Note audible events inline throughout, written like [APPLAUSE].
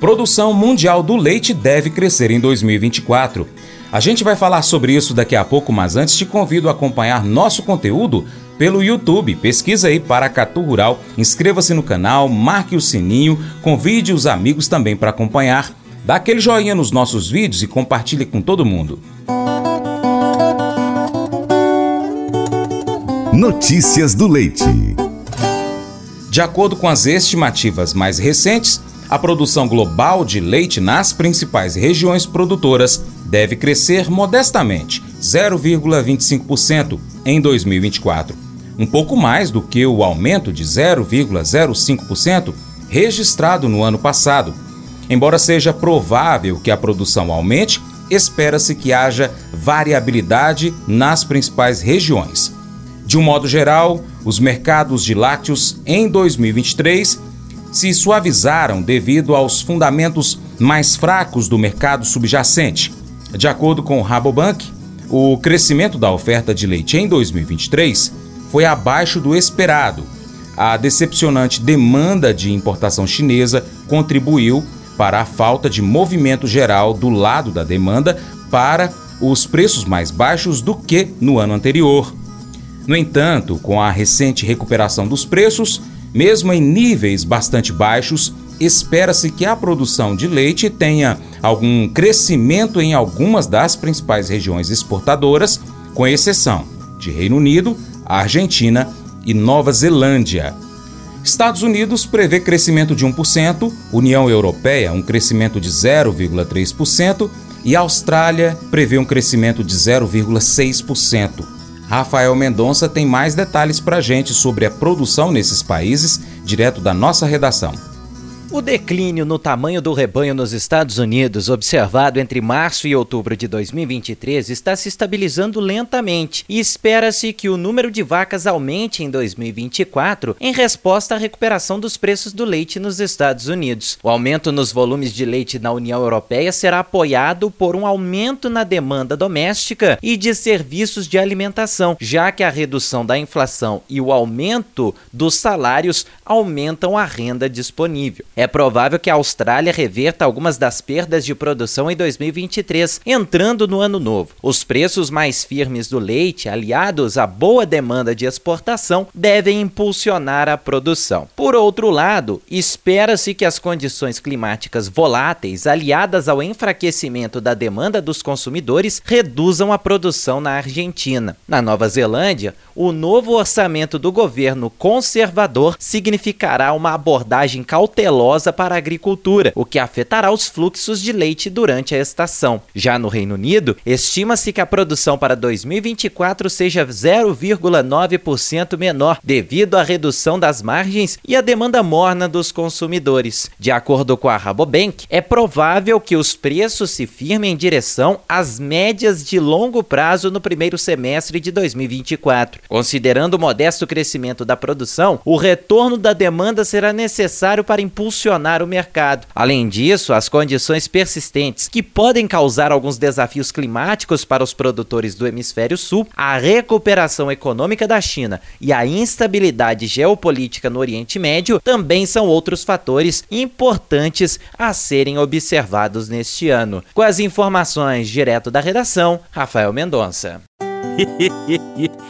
Produção mundial do leite deve crescer em 2024. A gente vai falar sobre isso daqui a pouco, mas antes te convido a acompanhar nosso conteúdo pelo YouTube. Pesquisa aí Paracatu Rural, inscreva-se no canal, marque o sininho, convide os amigos também para acompanhar. Dá aquele joinha nos nossos vídeos e compartilhe com todo mundo. Notícias do Leite. De acordo com as estimativas mais recentes, a produção global de leite nas principais regiões produtoras deve crescer modestamente, 0,25% em 2024, um pouco mais do que o aumento de 0,05% registrado no ano passado. Embora seja provável que a produção aumente, espera-se que haja variabilidade nas principais regiões. De um modo geral, os mercados de lácteos em 2023 se suavizaram devido aos fundamentos mais fracos do mercado subjacente. De acordo com o Rabobank, o crescimento da oferta de leite em 2023 foi abaixo do esperado. A decepcionante demanda de importação chinesa contribuiu para a falta de movimento geral do lado da demanda para os preços mais baixos do que no ano anterior. No entanto, com a recente recuperação dos preços, mesmo em níveis bastante baixos, espera-se que a produção de leite tenha algum crescimento em algumas das principais regiões exportadoras, com exceção de Reino Unido, Argentina e Nova Zelândia. Estados Unidos prevê crescimento de 1%, União Europeia um crescimento de 0,3% e Austrália prevê um crescimento de 0,6%. Rafael Mendonça tem mais detalhes para gente sobre a produção nesses países, direto da nossa redação. O declínio no tamanho do rebanho nos Estados Unidos, observado entre março e outubro de 2023, está se estabilizando lentamente e espera-se que o número de vacas aumente em 2024 em resposta à recuperação dos preços do leite nos Estados Unidos. O aumento nos volumes de leite na União Europeia será apoiado por um aumento na demanda doméstica e de serviços de alimentação, já que a redução da inflação e o aumento dos salários aumentam a renda disponível. É provável que a Austrália reverta algumas das perdas de produção em 2023, entrando no ano novo. Os preços mais firmes do leite, aliados à boa demanda de exportação, devem impulsionar a produção. Por outro lado, espera-se que as condições climáticas voláteis, aliadas ao enfraquecimento da demanda dos consumidores, reduzam a produção na Argentina. Na Nova Zelândia, o novo orçamento do governo conservador significará uma abordagem cautelosa para a agricultura, o que afetará os fluxos de leite durante a estação. Já no Reino Unido, estima-se que a produção para 2024 seja 0,9% menor, devido à redução das margens e à demanda morna dos consumidores. De acordo com a Rabobank, é provável que os preços se firmem em direção às médias de longo prazo no primeiro semestre de 2024. Considerando o modesto crescimento da produção, o retorno da demanda será necessário para impulsionar o mercado. Além disso, as condições persistentes que podem causar alguns desafios climáticos para os produtores do hemisfério sul, a recuperação econômica da China e a instabilidade geopolítica no Oriente Médio também são outros fatores importantes a serem observados neste ano. Com as informações direto da redação, Rafael Mendonça. [LAUGHS]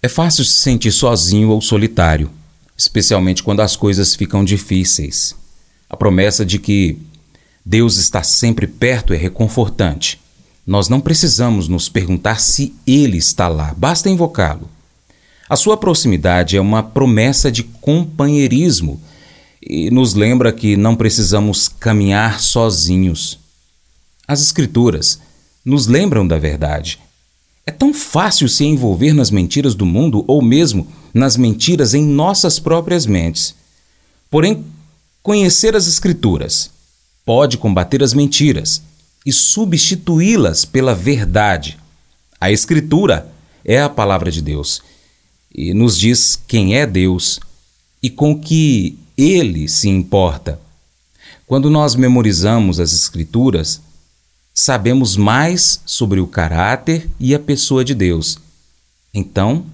É fácil se sentir sozinho ou solitário, especialmente quando as coisas ficam difíceis. A promessa de que Deus está sempre perto é reconfortante. Nós não precisamos nos perguntar se Ele está lá, basta invocá-lo. A sua proximidade é uma promessa de companheirismo e nos lembra que não precisamos caminhar sozinhos. As Escrituras nos lembram da verdade. É tão fácil se envolver nas mentiras do mundo ou mesmo nas mentiras em nossas próprias mentes. Porém, conhecer as Escrituras pode combater as mentiras e substituí-las pela verdade. A Escritura é a palavra de Deus e nos diz quem é Deus e com que ele se importa. Quando nós memorizamos as Escrituras, sabemos mais sobre o caráter e a pessoa de Deus. Então,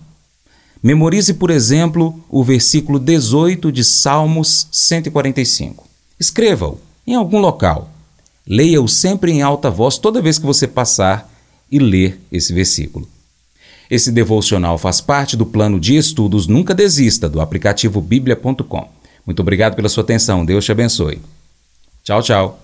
memorize, por exemplo, o versículo 18 de Salmos 145. Escreva-o em algum local. Leia-o sempre em alta voz toda vez que você passar e ler esse versículo. Esse devocional faz parte do plano de estudos Nunca Desista do aplicativo bíblia.com. Muito obrigado pela sua atenção. Deus te abençoe. Tchau, tchau.